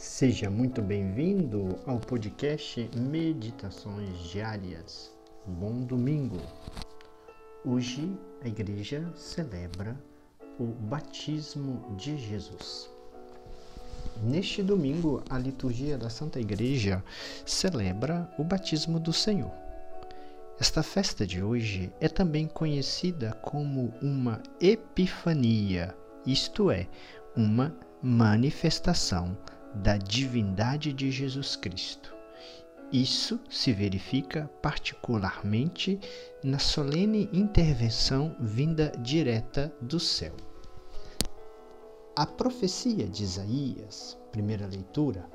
Seja muito bem-vindo ao podcast Meditações Diárias. Bom domingo! Hoje a igreja celebra o batismo de Jesus. Neste domingo, a liturgia da Santa Igreja celebra o batismo do Senhor. Esta festa de hoje é também conhecida como uma epifania, isto é, uma manifestação da divindade de Jesus Cristo. Isso se verifica particularmente na solene intervenção vinda direta do céu. A profecia de Isaías, primeira leitura,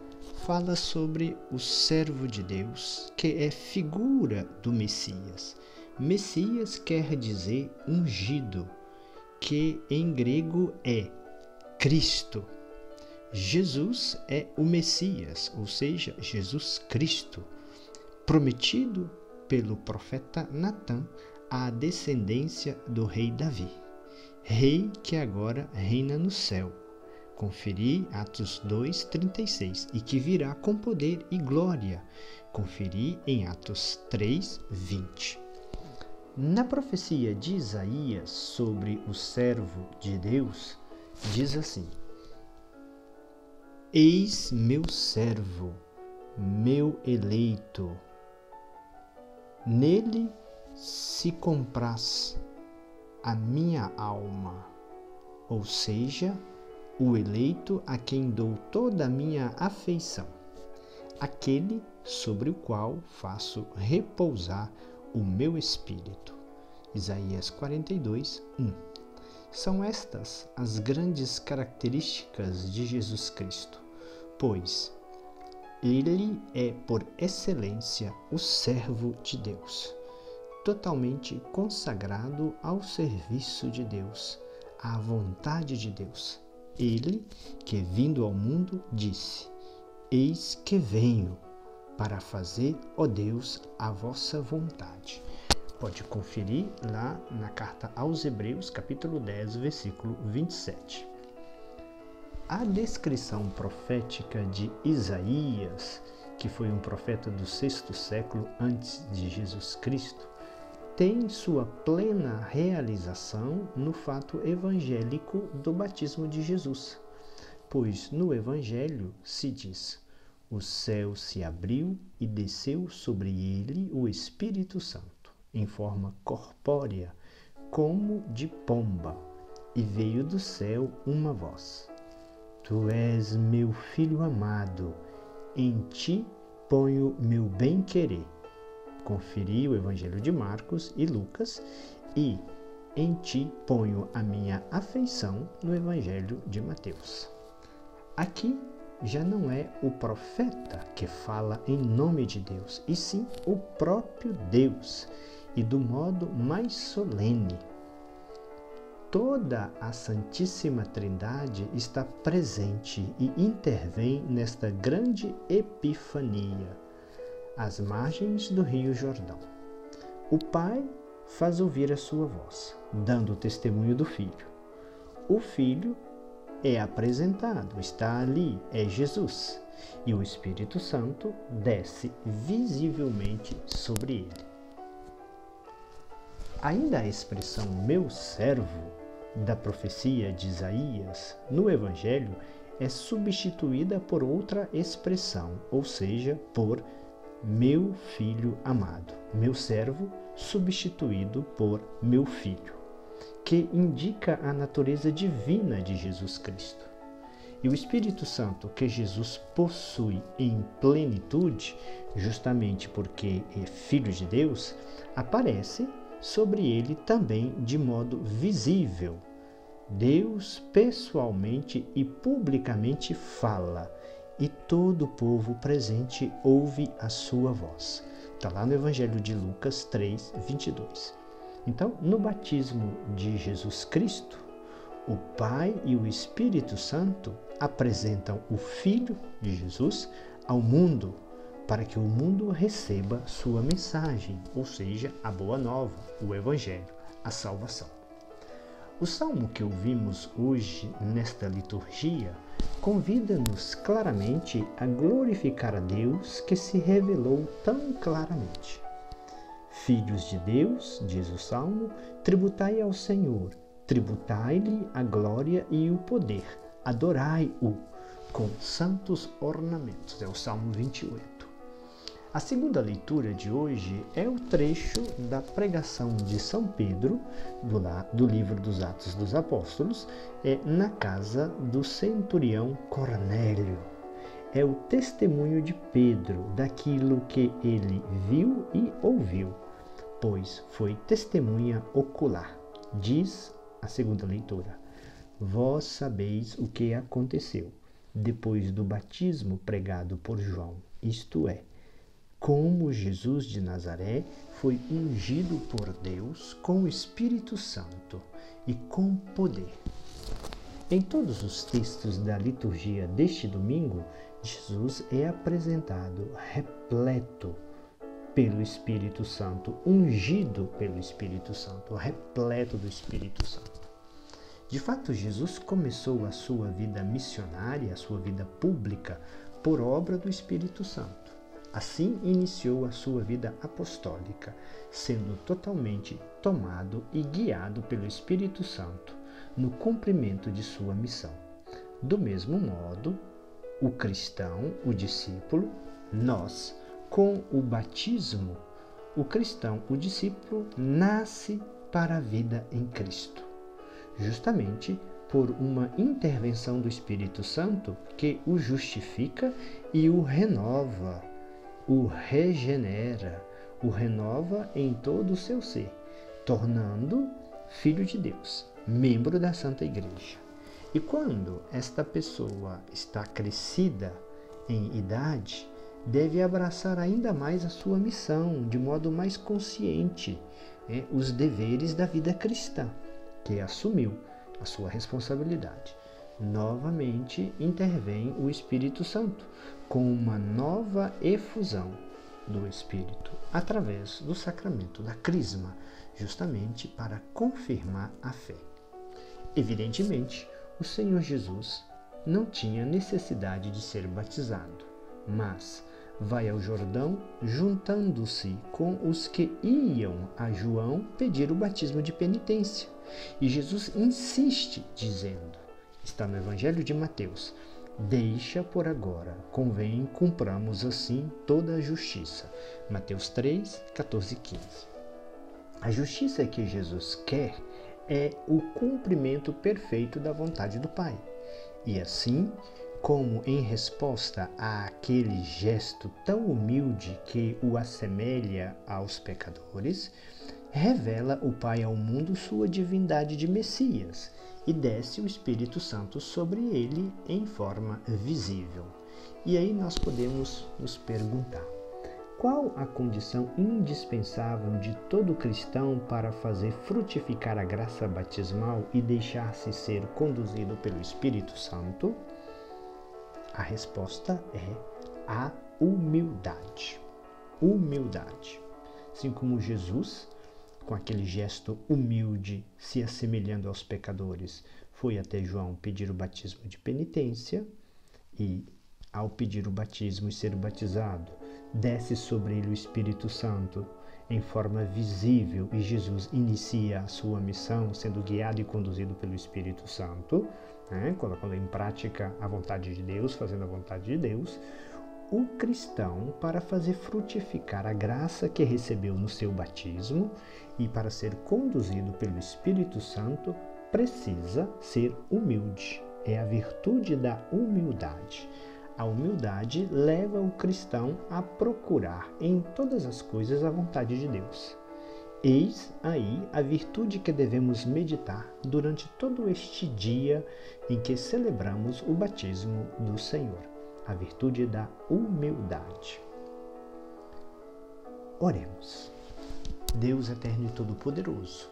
fala sobre o servo de Deus, que é figura do Messias. Messias quer dizer ungido, que em grego é Cristo. Jesus é o Messias, ou seja, Jesus Cristo, prometido pelo profeta Natã à descendência do rei Davi, rei que agora reina no céu. Conferi Atos 2:36 e que virá com poder e glória. Conferi em Atos 3:20. Na profecia de Isaías sobre o servo de Deus, diz assim: Eis meu servo, meu eleito. Nele se compraz a minha alma, ou seja, o eleito a quem dou toda a minha afeição, aquele sobre o qual faço repousar o meu espírito. Isaías 42, 1. São estas as grandes características de Jesus Cristo pois ele é por excelência o servo de Deus, totalmente consagrado ao serviço de Deus, à vontade de Deus. Ele, que vindo ao mundo, disse: Eis que venho para fazer, ó Deus, a vossa vontade. Pode conferir lá na carta aos Hebreus, capítulo 10, versículo 27. A descrição profética de Isaías, que foi um profeta do sexto século antes de Jesus Cristo, tem sua plena realização no fato evangélico do batismo de Jesus. Pois no Evangelho se diz: O céu se abriu e desceu sobre ele o Espírito Santo, em forma corpórea, como de pomba, e veio do céu uma voz Tu és meu filho amado, em ti ponho meu bem-querer. Conferi o Evangelho de Marcos e Lucas e em ti ponho a minha afeição no Evangelho de Mateus. Aqui já não é o profeta que fala em nome de Deus, e sim o próprio Deus, e do modo mais solene toda a Santíssima Trindade está presente e intervém nesta grande epifania, às margens do Rio Jordão. O Pai faz ouvir a sua voz, dando testemunho do Filho. O Filho é apresentado, está ali, é Jesus, e o Espírito Santo desce visivelmente sobre ele. Ainda a expressão meu servo da profecia de Isaías no Evangelho é substituída por outra expressão, ou seja, por meu filho amado, meu servo substituído por meu filho, que indica a natureza divina de Jesus Cristo. E o Espírito Santo que Jesus possui em plenitude, justamente porque é filho de Deus, aparece sobre ele também de modo visível. Deus pessoalmente e publicamente fala, e todo o povo presente ouve a sua voz. Está lá no Evangelho de Lucas 3, 22. Então, no batismo de Jesus Cristo, o Pai e o Espírito Santo apresentam o Filho de Jesus ao mundo para que o mundo receba sua mensagem, ou seja, a boa nova, o Evangelho, a salvação. O salmo que ouvimos hoje nesta liturgia convida-nos claramente a glorificar a Deus que se revelou tão claramente. Filhos de Deus, diz o salmo, tributai ao Senhor, tributai-lhe a glória e o poder, adorai-o com santos ornamentos. É o salmo 28. A segunda leitura de hoje é o trecho da pregação de São Pedro, do, do livro dos Atos dos Apóstolos, é na casa do centurião Cornélio. É o testemunho de Pedro daquilo que ele viu e ouviu, pois foi testemunha ocular. Diz a segunda leitura: Vós sabeis o que aconteceu depois do batismo pregado por João, isto é, como Jesus de Nazaré foi ungido por Deus com o Espírito Santo e com poder. Em todos os textos da liturgia deste domingo, Jesus é apresentado repleto pelo Espírito Santo, ungido pelo Espírito Santo, repleto do Espírito Santo. De fato, Jesus começou a sua vida missionária, a sua vida pública, por obra do Espírito Santo. Assim iniciou a sua vida apostólica, sendo totalmente tomado e guiado pelo Espírito Santo no cumprimento de sua missão. Do mesmo modo, o cristão, o discípulo, nós, com o batismo, o cristão, o discípulo, nasce para a vida em Cristo. Justamente por uma intervenção do Espírito Santo que o justifica e o renova o regenera, o renova em todo o seu ser, tornando filho de Deus, membro da Santa Igreja. E quando esta pessoa está crescida em idade, deve abraçar ainda mais a sua missão, de modo mais consciente, né, os deveres da vida cristã, que assumiu a sua responsabilidade novamente intervém o Espírito Santo com uma nova efusão do Espírito através do sacramento da Crisma, justamente para confirmar a fé. Evidentemente, o Senhor Jesus não tinha necessidade de ser batizado, mas vai ao Jordão juntando-se com os que iam a João pedir o batismo de penitência. E Jesus insiste, dizendo: está no Evangelho de Mateus. Deixa por agora, convém cumpramos assim toda a justiça. Mateus 3, 14 e 15. A justiça que Jesus quer é o cumprimento perfeito da vontade do Pai. E assim, como em resposta àquele gesto tão humilde que o assemelha aos pecadores, revela o Pai ao mundo sua divindade de Messias e desce o Espírito Santo sobre ele em forma visível. E aí nós podemos nos perguntar: qual a condição indispensável de todo cristão para fazer frutificar a graça batismal e deixar-se ser conduzido pelo Espírito Santo? A resposta é a humildade. Humildade. Assim como Jesus com aquele gesto humilde, se assemelhando aos pecadores, foi até João pedir o batismo de penitência e, ao pedir o batismo e ser batizado, desce sobre ele o Espírito Santo. Em forma visível e Jesus inicia a sua missão sendo guiado e conduzido pelo Espírito Santo, né? colocando em prática a vontade de Deus, fazendo a vontade de Deus o cristão para fazer frutificar a graça que recebeu no seu batismo e para ser conduzido pelo Espírito Santo precisa ser humilde. É a virtude da humildade. A humildade leva o cristão a procurar em todas as coisas a vontade de Deus. Eis aí a virtude que devemos meditar durante todo este dia em que celebramos o batismo do Senhor a virtude da humildade. Oremos. Deus eterno e todo-poderoso,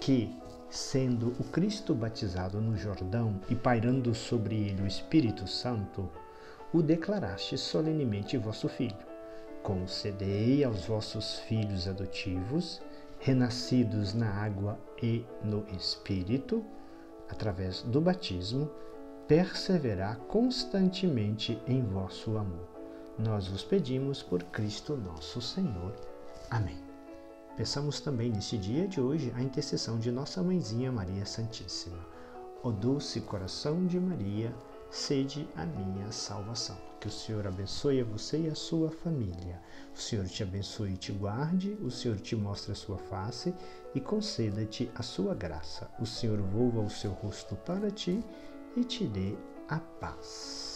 que, sendo o Cristo batizado no Jordão e pairando sobre ele o Espírito Santo, o declaraste solenemente vosso Filho. Concedei aos vossos filhos adotivos, renascidos na água e no Espírito, através do batismo, perseverar constantemente em vosso amor. Nós vos pedimos por Cristo nosso Senhor. Amém. Peçamos também neste dia de hoje a intercessão de nossa mãezinha Maria Santíssima. O doce coração de Maria, sede a minha salvação. Que o Senhor abençoe a você e a sua família. O Senhor te abençoe e te guarde, o Senhor te mostre a sua face e conceda-te a sua graça. O Senhor volva o seu rosto para ti e te dê a paz.